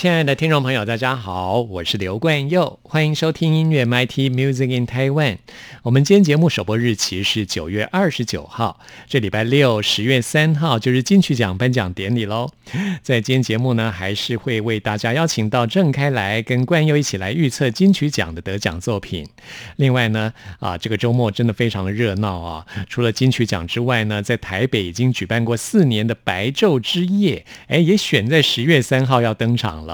亲爱的听众朋友，大家好，我是刘冠佑，欢迎收听音乐 MT Music in Taiwan。我们今天节目首播日期是九月二十九号，这礼拜六十月三号就是金曲奖颁奖典礼喽。在今天节目呢，还是会为大家邀请到郑开来跟冠佑一起来预测金曲奖的得奖作品。另外呢，啊，这个周末真的非常的热闹啊！除了金曲奖之外呢，在台北已经举办过四年的白昼之夜，哎，也选在十月三号要登场了。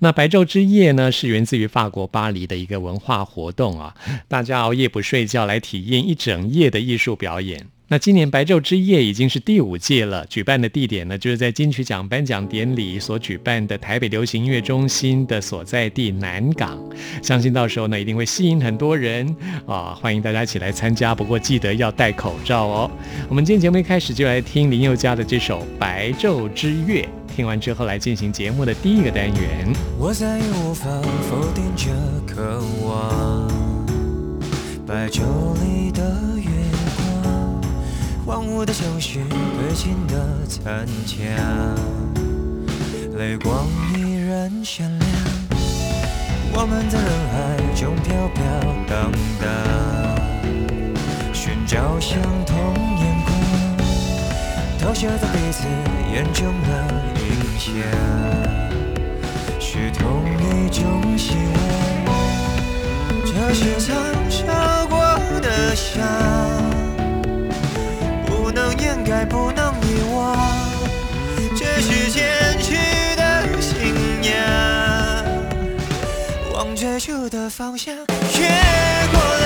那白昼之夜呢，是源自于法国巴黎的一个文化活动啊，大家熬夜不睡觉来体验一整夜的艺术表演。那今年白昼之夜已经是第五届了，举办的地点呢，就是在金曲奖颁奖典礼所举办的台北流行音乐中心的所在地南港，相信到时候呢，一定会吸引很多人啊，欢迎大家一起来参加，不过记得要戴口罩哦。我们今天节目一开始就来听林宥嘉的这首《白昼之月》。听完之后，来进行节目的第一个单元。我再也无法否定这渴望，白昼里的，荒芜的城市，堆积的残墙，泪光依然闪亮。我们在人海中飘飘荡荡，寻找相同眼光，投射在彼此眼中的。影像是同一种希望，这是曾受过的伤，往追求的方向，越过了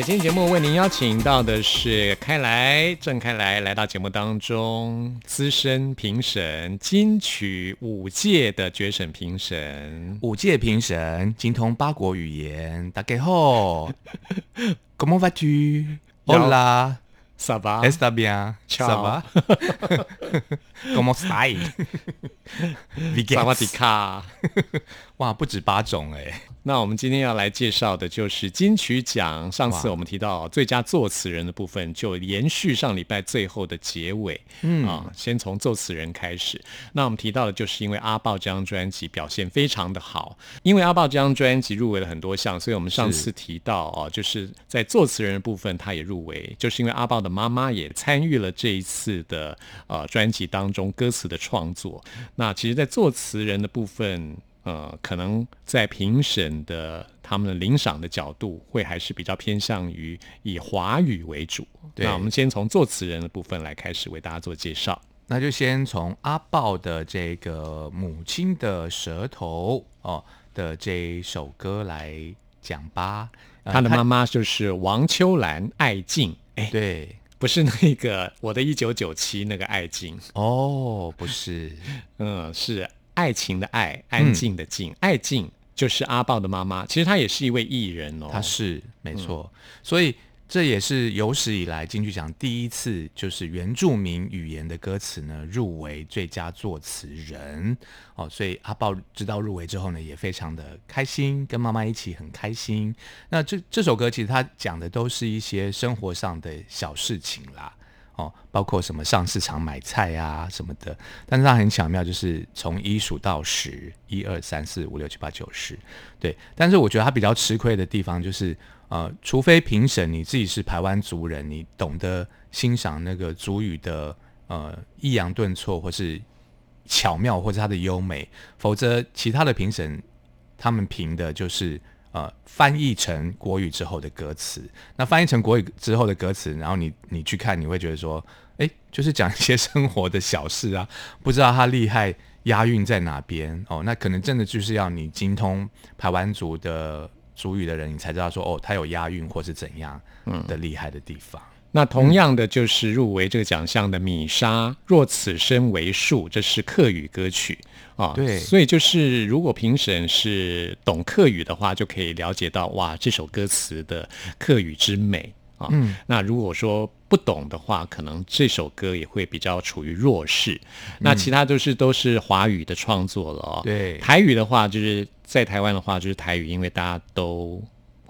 在今天节目为您邀请到的是开来郑开来，来到节目当中，资深评审金曲五届的决审评审，五届评审精通八国语言，大家好，Como va tu？Hola。萨巴，Está bien，萨巴，Como está？萨瓦迪卡，哇，不止八种哎。那我们今天要来介绍的就是金曲奖。上次我们提到最佳作词人的部分，就延续上礼拜最后的结尾。嗯啊，先从作词人开始。那我们提到的就是因为阿豹这张专辑表现非常的好，因为阿豹这张专辑入围了很多项，所以我们上次提到哦，就是在作词人的部分他也入围，就是因为阿豹的妈妈也参与了这一次的呃专辑当中歌词的创作。那其实，在作词人的部分。呃，可能在评审的他们的领赏的角度，会还是比较偏向于以华语为主。那我们先从作词人的部分来开始为大家做介绍。那就先从阿豹的这个母亲的舌头哦的这一首歌来讲吧。他的妈妈就是王秋兰爱静，哎，对，不是那个我的一九九七那个爱静哦，不是，嗯，是。爱情的爱，安静的静，爱静就是阿豹的妈妈。其实她也是一位艺人哦，她是没错。所以这也是有史以来金曲奖第一次，就是原住民语言的歌词呢入围最佳作词人哦。所以阿豹知道入围之后呢，也非常的开心，跟妈妈一起很开心。那这这首歌其实他讲的都是一些生活上的小事情啦。哦，包括什么上市场买菜啊什么的，但是它很巧妙，就是从一数到十，一二三四五六七八九十，对。但是我觉得他比较吃亏的地方就是，呃，除非评审你自己是台湾族人，你懂得欣赏那个族语的呃抑扬顿挫，或是巧妙，或者它的优美，否则其他的评审他们评的就是。呃，翻译成国语之后的歌词，那翻译成国语之后的歌词，然后你你去看，你会觉得说，哎，就是讲一些生活的小事啊，不知道他厉害押韵在哪边哦，那可能真的就是要你精通台湾族的族语的人，你才知道说，哦，他有押韵或是怎样的厉害的地方。那同样的就是入围这个奖项的米莎，若此生为树，这是客语歌曲啊。对，所以就是如果评审是懂客语的话，就可以了解到哇，这首歌词的客语之美啊。嗯，那如果说不懂的话，可能这首歌也会比较处于弱势。那其他都是都是华语的创作了哦。对，台语的话，就是在台湾的话就是台语，因为大家都。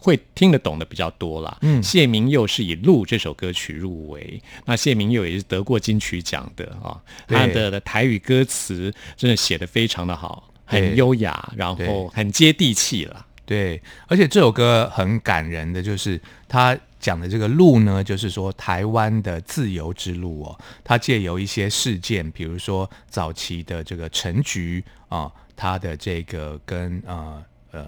会听得懂的比较多啦。嗯，谢明佑是以《鹿》这首歌曲入围，那谢明佑也是得过金曲奖的啊。他的台语歌词真的写的非常的好，很优雅，然后很接地气了。对，而且这首歌很感人的，就是他讲的这个路呢，就是说台湾的自由之路哦。他借由一些事件，比如说早期的这个陈局啊，他的这个跟呃呃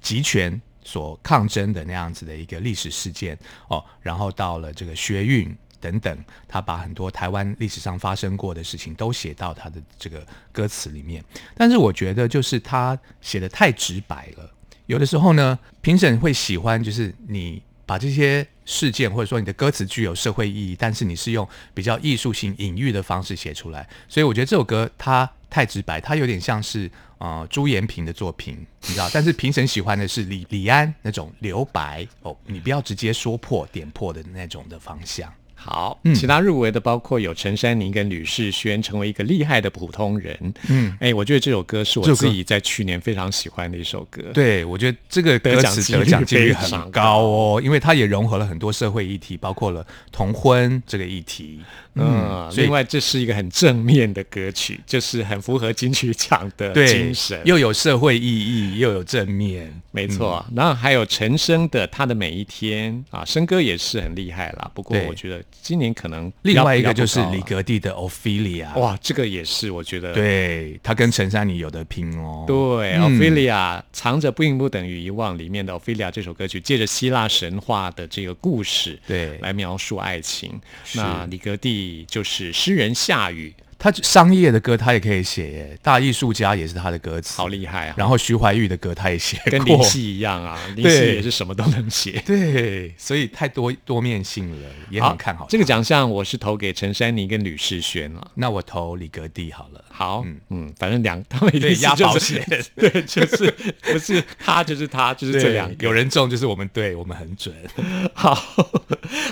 集权。所抗争的那样子的一个历史事件哦，然后到了这个学运等等，他把很多台湾历史上发生过的事情都写到他的这个歌词里面。但是我觉得就是他写的太直白了，有的时候呢，评审会喜欢就是你把这些事件或者说你的歌词具有社会意义，但是你是用比较艺术性隐喻的方式写出来，所以我觉得这首歌它太直白，它有点像是。啊，朱延平的作品，你知道，但是评审喜欢的是李李安那种留白哦，你不要直接说破点破的那种的方向。好，其他入围的包括有陈珊妮跟吕世轩，成为一个厉害的普通人。嗯，哎，我觉得这首歌是我自己在去年非常喜欢的一首歌。对，我觉得这个歌词得奖几率很高哦，因为它也融合了很多社会议题，包括了同婚这个议题。嗯，另外这是一个很正面的歌曲，就是很符合金曲奖的精神，又有社会意义，又有正面，没错。然后还有陈升的《他的每一天》啊，升哥也是很厉害啦。不过我觉得。今年可能另外一个就是李格弟的 Ophelia，哇，这个也是我觉得，对他跟陈珊妮有的拼哦。对，Ophelia 藏着不应不等于遗忘里面的 Ophelia 这首歌曲，借着希腊神话的这个故事，对，来描述爱情。那李格弟就是诗人夏雨。他商业的歌他也可以写耶，大艺术家也是他的歌词，好厉害啊！然后徐怀钰的歌他也写过，跟林夕一样啊，林夕也是什么都能写。对，所以太多多面性了，也很看好这个。奖项，我是投给陈珊妮跟吕世轩了。那我投李格弟好了。好，嗯反正两他们一定对押是就是宝险 对，就是不是他就是他，就是这两个有人中就是我们对，我们很准。好，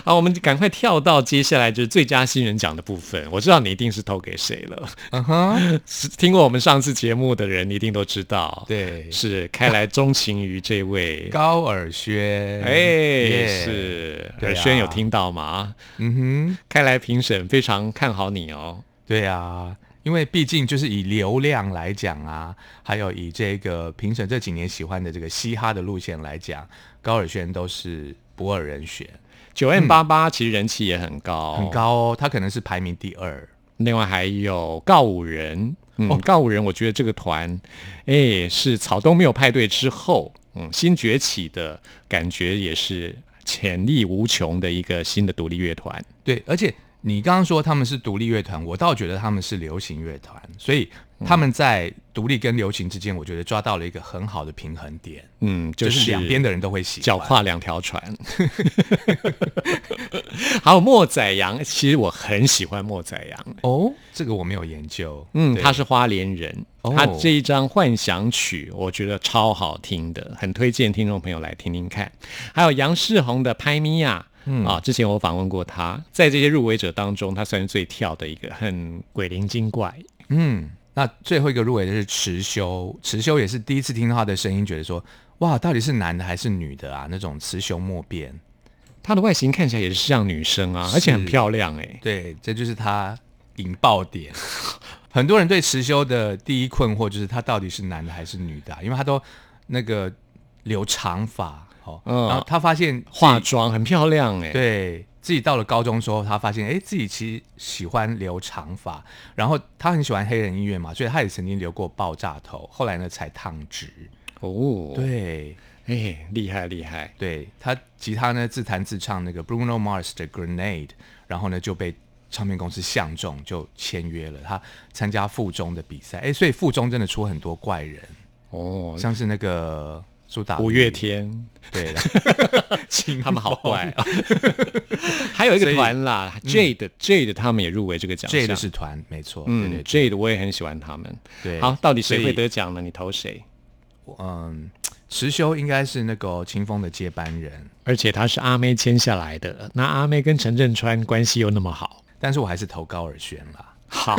好，我们赶快跳到接下来就是最佳新人奖的部分。我知道你一定是投给谁了，嗯哼，是 听过我们上次节目的人一定都知道，，对，是开来钟情于这位，高尔宣，哎，耶，是。尔轩有听到吗？嗯哼，开来评审非常看好你哦。对啊，因为毕竟就是以流量来讲啊，还有以这个评审这几年喜欢的这个嘻哈的路线来讲，高尔宣都是不二人选，九 M 八八其实人气也很高，很。高哦，他可能是排名第二。另外还有告五人，嗯，哦告五人，我觉得这个团，哎，是草东没有派对之后，嗯，新崛起的感觉，也是潜力无穷的一个新的独立乐团。对，而且你刚刚说他们是独立乐团，我倒觉得他们是流行乐团，所以他们在独立跟流行之间，我觉得抓到了一个很好的平衡点，嗯，就就是两边的人都会喜欢。脚跨两条船。还有莫宰阳，其实我很喜欢莫宰阳。哦，这个我没有研究。嗯，他是花莲人，哦他这一张《幻想曲》我觉得超好听的，很推荐听众朋友来听听看。还有杨世宏的《拍咪呀》，嗯啊，之前我访问过他，在这些入围者当中，他算是最跳的一个，很鬼灵精怪。嗯，那最后一个入围的是池修，池修也是第一次听到他的声音，觉得说哇，到底是男的还是女的啊？那种雌雄莫辨。他的外形看起来也是像女生啊，而且很漂亮哎、对，这就是他引爆点。很多人对池修的第一困惑就是他到底是男的还是女的啊、因为他都那个留长发，哦，嗯。然后他发现化妆很漂亮哎、对自己到了高中之后，他发现哎，自己其实喜欢留长发，然后他很喜欢黑人音乐嘛，所以他也曾经留过爆炸头，后来呢才烫直。哦，，对，哎，厉害厉害。对他吉他呢自弹自唱那个 Bruno Mars 的 Grenade，然后呢就被唱片公司相中，就签约了。他参加附中的比赛，哎，所以附中真的出很多怪人，哦，像是那个苏打五月，天，对 了，他们好怪啊！还有一个团啦，Jade Jade 他们也入围这个奖项。这个是团，没错，嗯，Jade 我也很喜欢他们。对。好，到底谁会得奖呢？你投谁？嗯，池修应该是那个清风的接班人，而且他是阿妹签下来的，那阿妹跟陈振川关系又那么好。但是我还是投高尔宣啦。好，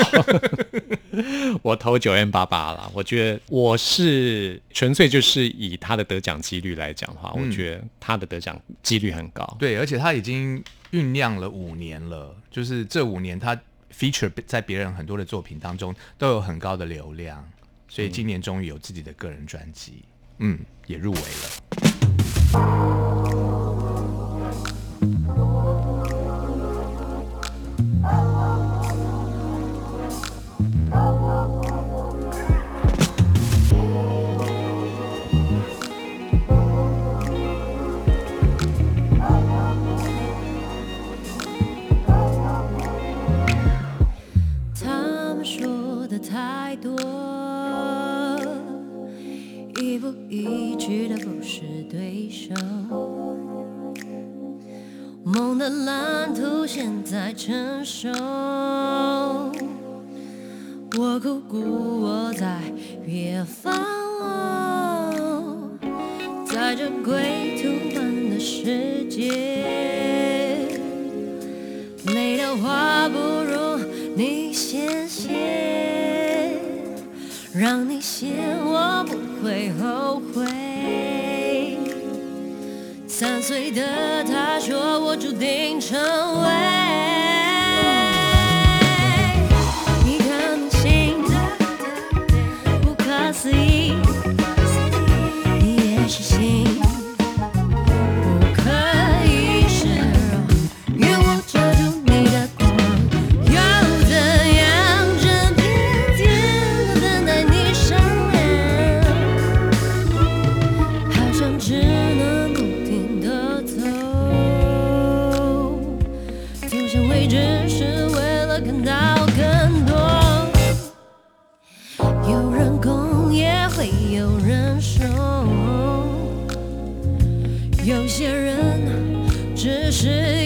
我投九 N 八八了。我觉得我是纯粹就是以他的得奖几率来讲的话，我觉得他的得奖几率很高。对，而且他已经酝酿了五年了，就是这五年他 feature 在别人很多的作品当中都有很高的流量，所以今年终于有自己的个人专辑，嗯，也入围了。现在成熟，我苦苦我在远方哦，在这归途漫的世界。累的话不如你先写，让你写我不会后悔。三岁的他说我注定成为会有人收。有些人只是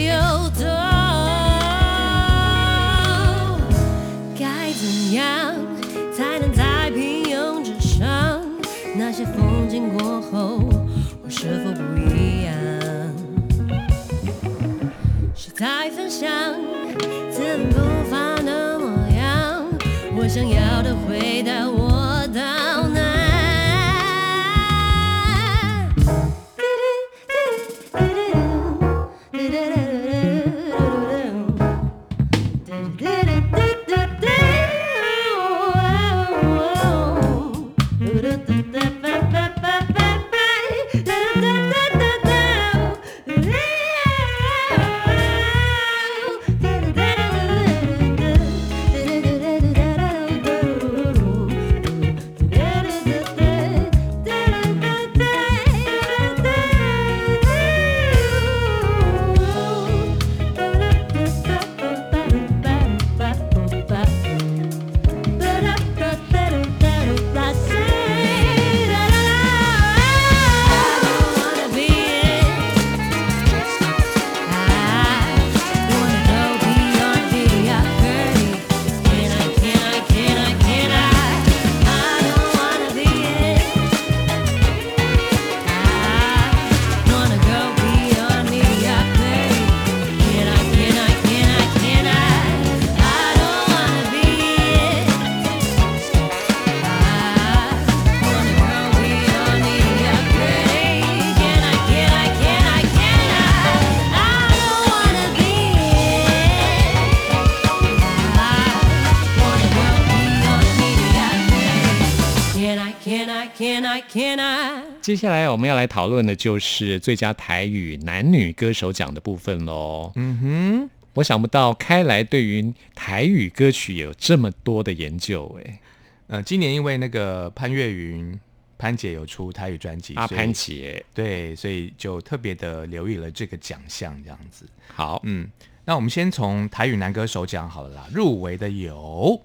接下来我们要来讨论的就是最佳台语男女歌手奖的部分喽。嗯哼，我想不到开来对于台语歌曲有这么多的研究，哎，呃，今年因为那个潘越云潘姐有出台语专辑，阿潘姐，对，所以就特别的留意了这个奖项，这样子。好，嗯，那我们先从台语男歌手奖好了啦，入围的有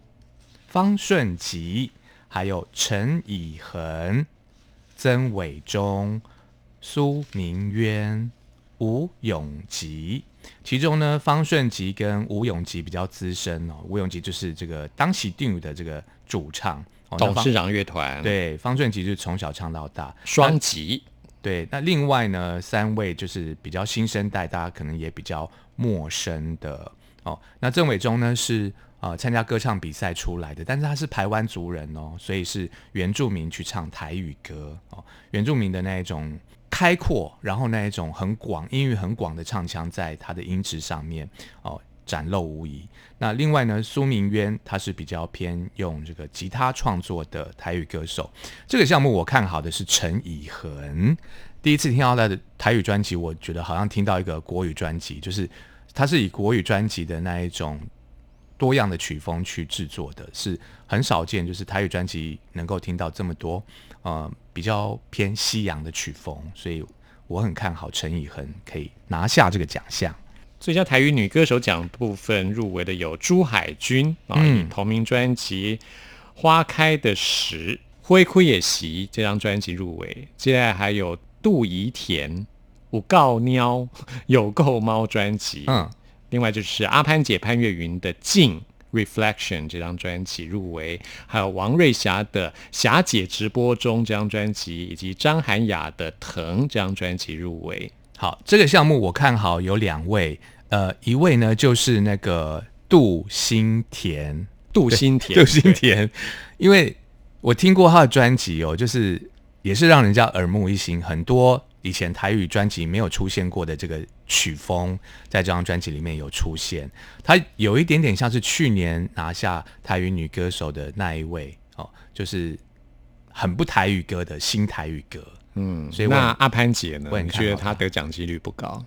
方顺吉，还有陈以恒、曾伟忠、苏明渊、吴永吉。其中呢，方顺吉跟吴永吉比较资深哦。吴永吉就是这个当喜定语的这个主唱，董事长乐团，，对方顺吉就是从小唱到大，双吉，对，那另外呢，三位就是比较新生代，大家可能也比较陌生的哦。那郑伟忠呢是呃参加歌唱比赛出来的，但是他是台湾族人哦，所以是原住民去唱台语歌哦。原住民的那一种开阔，然后那一种很广、音域很广的唱腔，在他的音质上面哦展露无遗。那另外呢，苏明渊他是比较偏用这个吉他创作的台语歌手。这个项目我看好的是陈以恒。第一次听到他的台语专辑，我觉得好像听到一个国语专辑，就是他是以国语专辑的那一种多样的曲风去制作的，是很少见，就是台语专辑能够听到这么多呃比较偏西洋的曲风，所以我很看好陈以恒可以拿下这个奖项。最佳台语女歌手奖部分入围的有朱海军啊，以同名专辑《花开的时》《灰灰也习》这张专辑入围。接下来还有杜怡田《五告喵》有够猫专辑，嗯，另外就是阿潘姐潘越云的《静》（Reflection） 这张专辑入围，还有王瑞霞的《霞姐直播中》这张专辑，以及张涵雅的《疼》这张专辑入围。好，这个项目我看好有两位，呃，一位呢就是那个杜新田，杜新田，杜新田，因为我听过他的专辑哦，就是也是让人家耳目一新，很多以前台语专辑没有出现过的这个曲风，在这张专辑里面有出现。它有一点点像是去年拿下台语女歌手的那一位哦，就是很不台语歌的新台语歌。嗯，所以我那阿潘姐呢我？觉得她她得奖几率不高？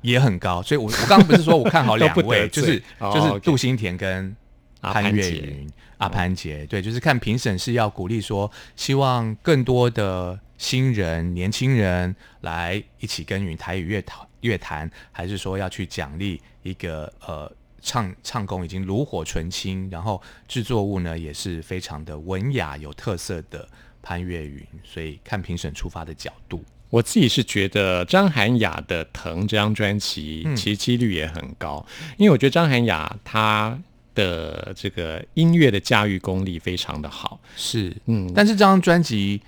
也很高，所以我我刚刚不是说我看好 两位，就是哦就是杜新田跟潘越潘姐哦云、阿潘杰，对，就是看评审是要鼓励说，希望更多的新人、年轻人来一起耕耘台语乐坛乐坛，还是说要去奖励一个呃唱唱功已经炉火纯青，然后制作物呢也是非常的文雅有特色的潘越云，所以看评审出发的角度。我自己是觉得张涵雅的《疼》这张专辑嗯其实几率也很高，因为我觉得张涵雅她的这个音乐的驾驭功力非常的好。是，嗯但是这张专辑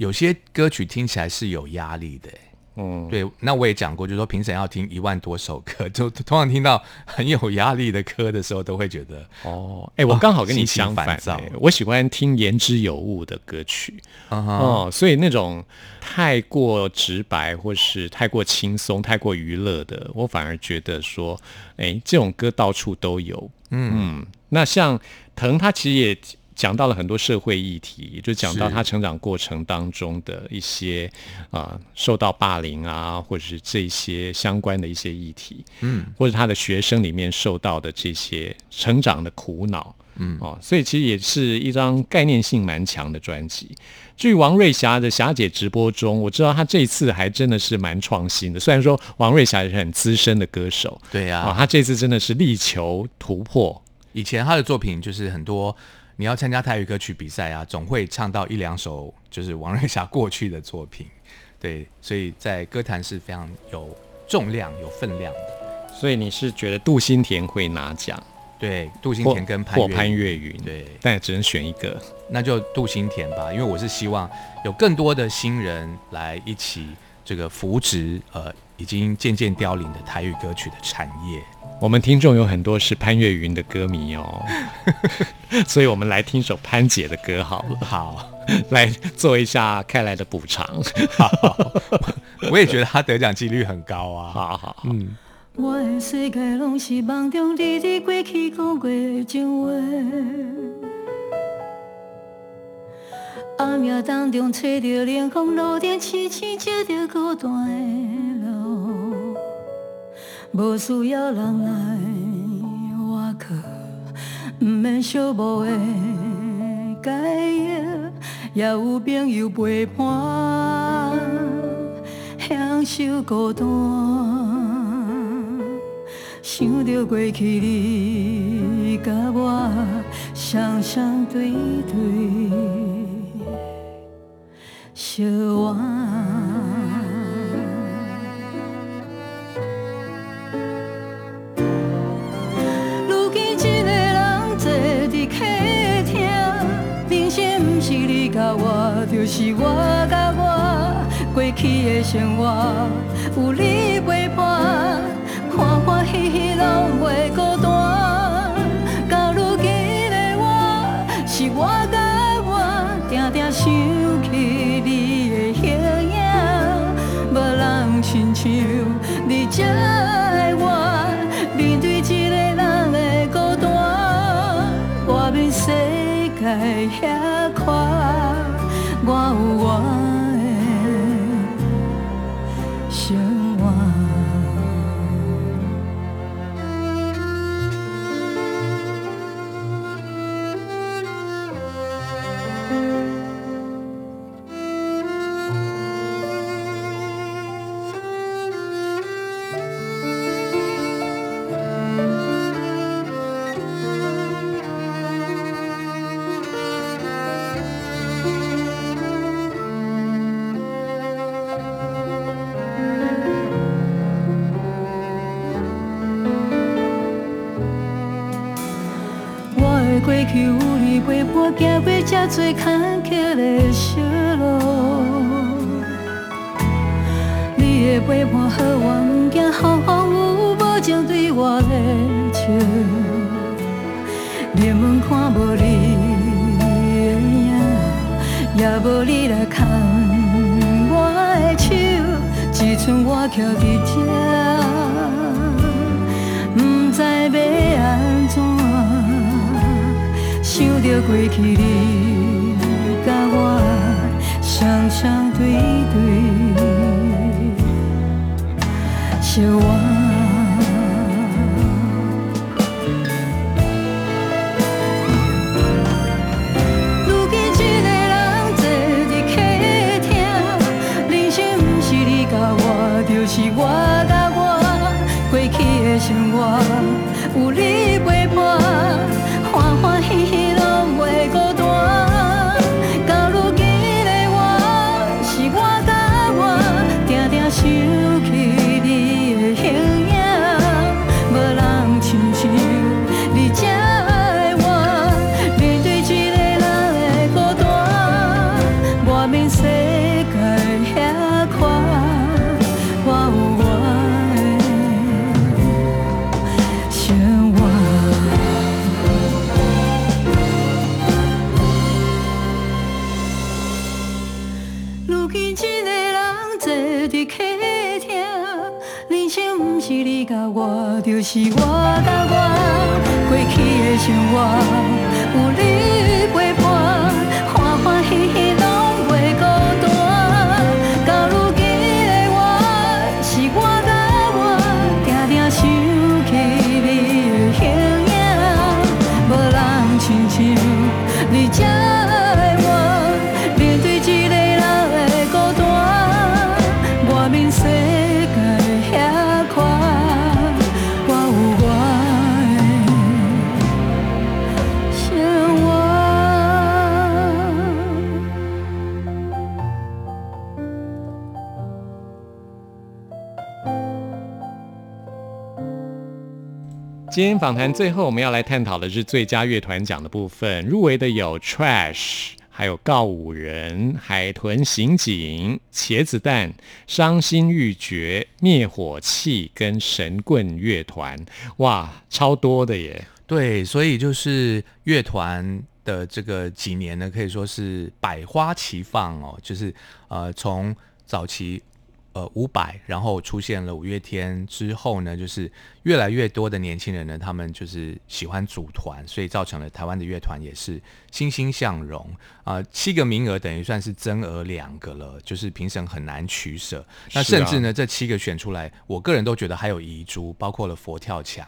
有些歌曲听起来是有压力的、欸嗯，对，那我也讲过，就是说评审要听一万多首歌，就通常听到很有压力的歌的时候，都会觉得，哦，哎，我刚好跟你相反、我喜欢听言之有物的歌曲。哦，所以那种太过直白或是太过轻松、太过娱乐的，我反而觉得说，哎，这种歌到处都有。嗯那像腾，他其实也讲到了很多社会议题，就讲到他成长过程当中的一些啊、受到霸凌啊，或者是这些相关的一些议题。嗯，或者他的学生里面受到的这些成长的苦恼，嗯哦，所以其实也是一张概念性蛮强的专辑。至于王瑞霞的霞姐直播中，我知道她这次还真的是蛮创新的。虽然说王瑞霞也是很资深的歌手，对呀、啊，她这次真的是力求突破。以前她的作品就是很多，你要参加台语歌曲比赛啊，总会唱到一两首就是王瑞霞过去的作品，对，所以在歌坛是非常有重量、有分量的。所以你是觉得杜新田会拿奖，对，杜新田跟潘潘越云？对但也只能选一个。那就杜新田吧，因为我是希望有更多的新人来一起这个扶植呃已经渐渐凋零的台语歌曲的产业。我们听众有很多是潘越云的歌迷哦，所以我们来听首潘姐的歌好了。好，来做一下开来的补偿。我也觉得他得奖几率很高啊。好好好，嗯，我的世界拢是梦中你伫过去讲过的情话。暗夜当中吹着冷风路顶，青青照着孤单的路，无需要人来瓦靠，毋免寂寞的解药，也有朋友陪伴，享受孤单。想着过去你甲我双双对对相偎。见我无力去有你陪伴，走过这多坎坷的小路。你的陪伴，予我毋惊风风雨，无情对我的笑。连问看无你的影，也无你来牵我的手，只剩我徛伫这。着过去你甲我双双对对相偎。如今一个人坐伫客厅，人生毋是你甲我，就是我甲我。过去的生活有你今天访谈最后，我们要来探讨的是最佳乐团奖的部分，入围的有 Trash。还有告五人、海豚刑警、茄子蛋、伤心欲绝、灭火器跟神棍乐团，哇，超多的耶！对，所以就是乐团的这个几年呢，可以说是百花齐放哦，就是呃从早期呃伍佰，然后出现了五月天之后呢，就是越来越多的年轻人呢，他们就是喜欢组团，所以造成了台湾的乐团也是欣欣向荣啊、七个名额等于算是增额两个了，就是评审很难取舍。那甚至呢，这七个选出来，我个人都觉得还有遗珠，包括了佛跳墙。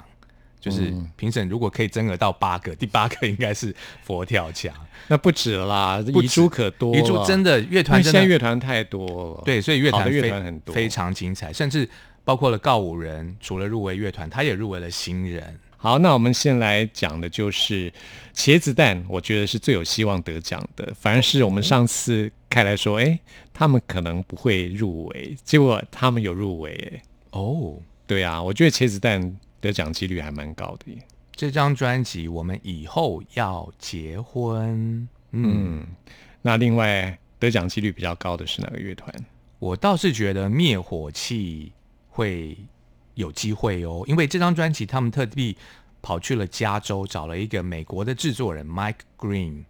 就是嗯。评审如果可以增额到八个，第八个应该是佛跳墙。那不止啦，遗珠可多了，遗珠真的乐团真的现在乐团太多了，对，所以乐团乐团很多。非常精彩，甚至包括了告五人，除了入围乐团，他也入围了新人。好，那我们先来讲的就是茄子蛋，我觉得是最有希望得奖的。反而是我们上次开来说，哎，他们可能不会入围，结果他们有入围，哎，哦，对啊，我觉得茄子蛋得奖几率还蛮高的耶。这张专辑我们以后要结婚。嗯，嗯，那另外得奖几率比较高的是哪个乐团？我倒是觉得灭火器会有机会哦，因为这张专辑他们特地跑去了加州，找了一个美国的制作人 Mike Green。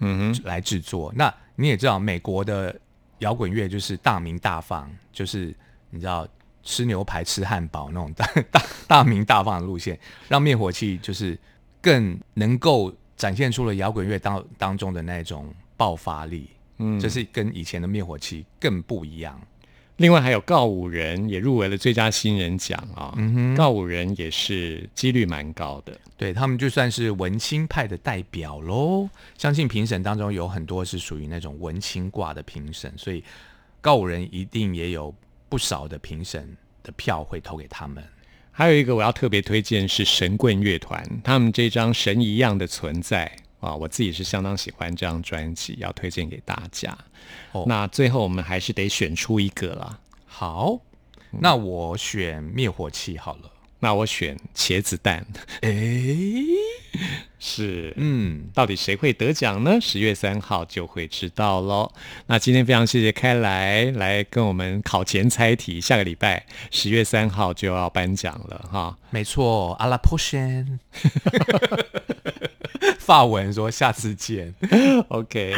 嗯哼，来制作。那你也知道，美国的摇滚乐就是大名大放，就是你知道吃牛排、吃汉堡那种大大大名大放的路线，让灭火器就是更能够展现出了摇滚乐当当中的那种爆发力。嗯这是跟以前的灭火器更不一样。另外还有告五人也入围了最佳新人奖啊、告五人也是几率蛮高的。对他们就算是文青派的代表喽。相信评审当中有很多是属于那种文青挂的评审，所以告五人一定也有不少的评审的票会投给他们。还有一个我要特别推荐是神棍乐团，他们这张《神一样的存在》啊，我自己是相当喜欢这张专辑，要推荐给大家。哦那最后我们还是得选出一个啦。好，那我选灭火器好了。那我选茄子蛋，诶，是嗯，到底谁会得奖呢？十月三号就会知道喽。那今天非常谢谢开来来跟我们考前猜题，下个礼拜十月三号就要颁奖了哈。没错，阿拉 potion，法文说下次见。OK。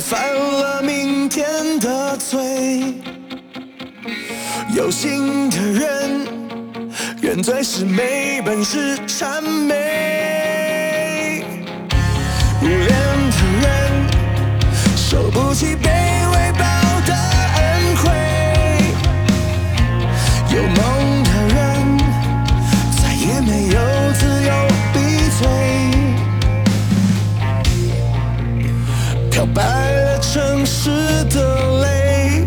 犯了明天的罪。有心的人，原罪是没本事谄媚；无脸的人，受不起卑微报的恩惠；有梦的人，再也没有自由闭嘴。漂白。城市的泪，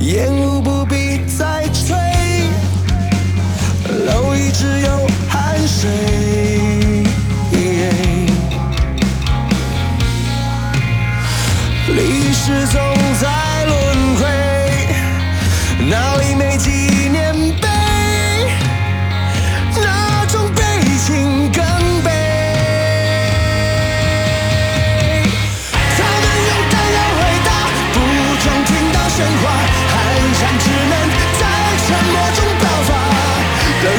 烟雾不必再吹，蝼蚁只有汗水。历史总。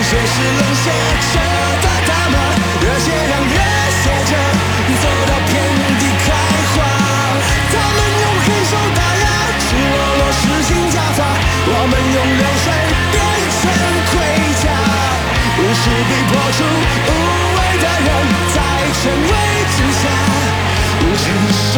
冷血是冷血着的大骂，热血让热血着走到遍地开花。他们用黑手打压，赤裸裸实行家法，我们用流水变成盔甲。无势必破除无畏的人，在权威之下，无承受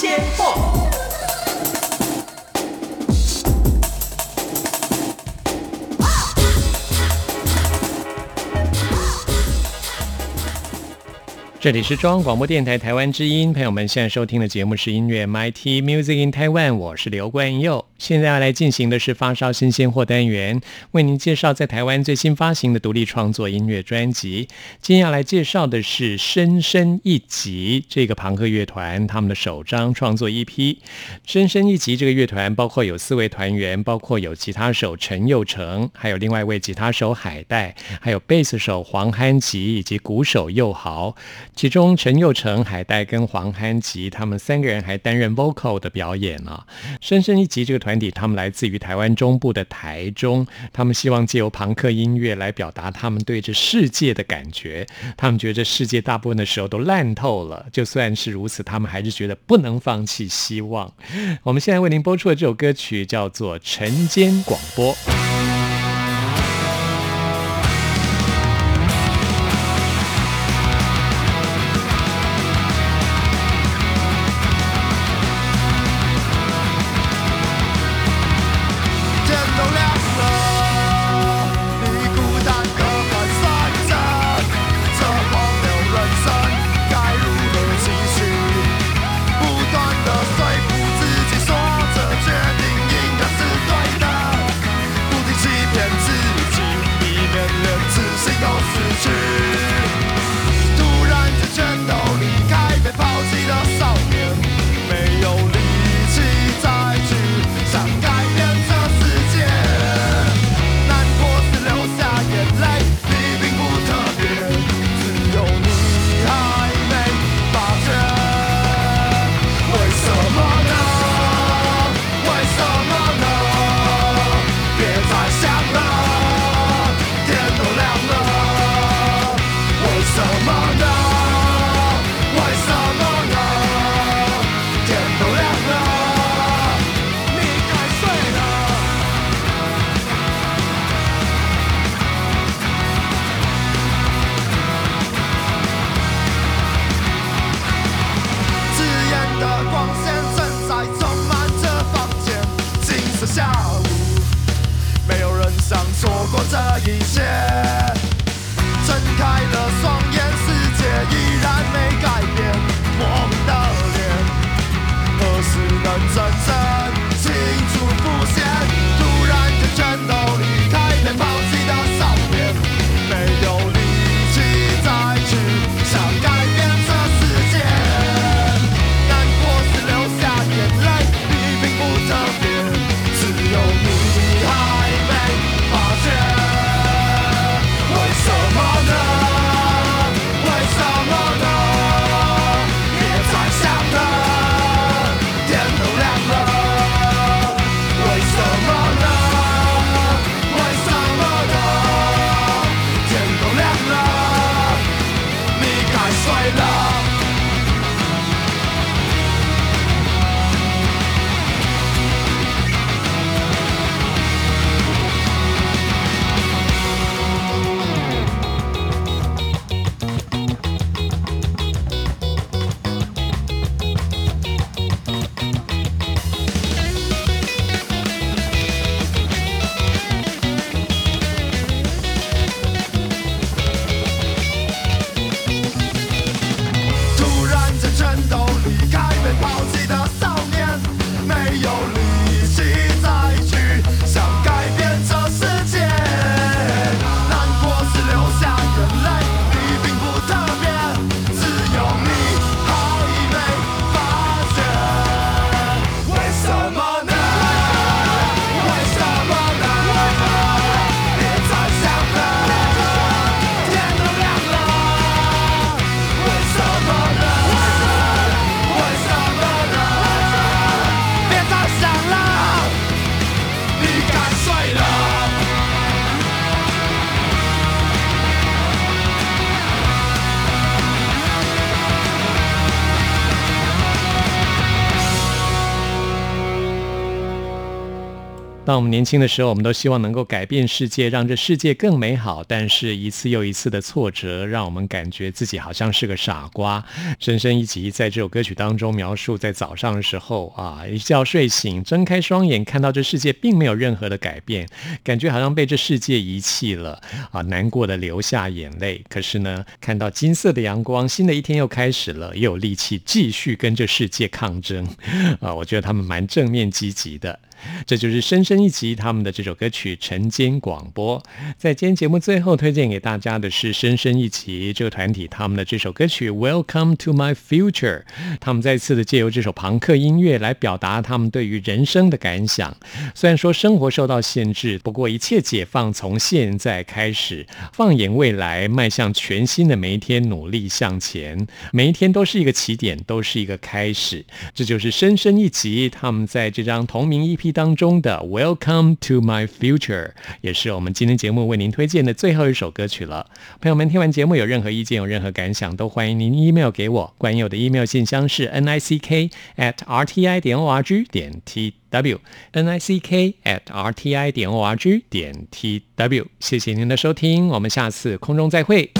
先破这里是中央广播电台台湾之音，朋友们现在收听的节目是音乐 MIT Music in Taiwan，我是刘冠佑。现在要来进行的是发烧新鲜货单元，为您介绍在台湾最新发行的独立创作音乐专辑。今天要来介绍的是深深一集这个朋克乐团他们的首张创作 EP。深深一集这个乐团包括有四位团员，包括有吉他手陈佑成，还有另外一位吉他手海带，还有贝斯手黄憨吉以及鼓手佑豪。其中陈佑成、海带跟黄憨吉他们三个人还担任 vocal 的表演啊。深深一集这个团体，他们来自于台湾中部的台中，他们希望借由朋克音乐来表达他们对这世界的感觉。他们觉得世界大部分的时候都烂透了，就算是如此，他们还是觉得不能放弃希望。我们现在为您播出的这首歌曲叫做《晨间广播》。当我们年轻的时候，我们都希望能够改变世界，让这世界更美好。但是，一次又一次的挫折，让我们感觉自己好像是个傻瓜。深深一集在这首歌曲当中描述，在早上的时候啊，一觉睡醒，睁开双眼，看到这世界并没有任何的改变，感觉好像被这世界遗弃了啊，难过的流下眼泪。可是呢，看到金色的阳光，新的一天又开始了，又有力气继续跟这世界抗争啊。我觉得他们蛮正面积极的。这就是深深一集他们的这首歌曲《晨间广播》。在今天节目最后推荐给大家的是深深一集这个团体他们的这首歌曲《Welcome to My Future》。他们再次的借由这首朋克音乐来表达他们对于人生的感想。虽然说生活受到限制，不过一切解放从现在开始，放眼未来，迈向全新的每一天，努力向前。每一天都是一个起点，都是一个开始。这就是深深一集他们在这张同名 EP 当中的《Welcome to My Future》，也是我们今天节目为您推荐的最后一首歌曲了。朋友们，听完节目有任何意见、有任何感想，都欢迎您 email 给我。关于我的 email 信箱是 n i c k at r t i 点 o r g 点 t w n i c k at r t i 点 o r g 点 t w。谢谢您的收听，我们下次空中再会。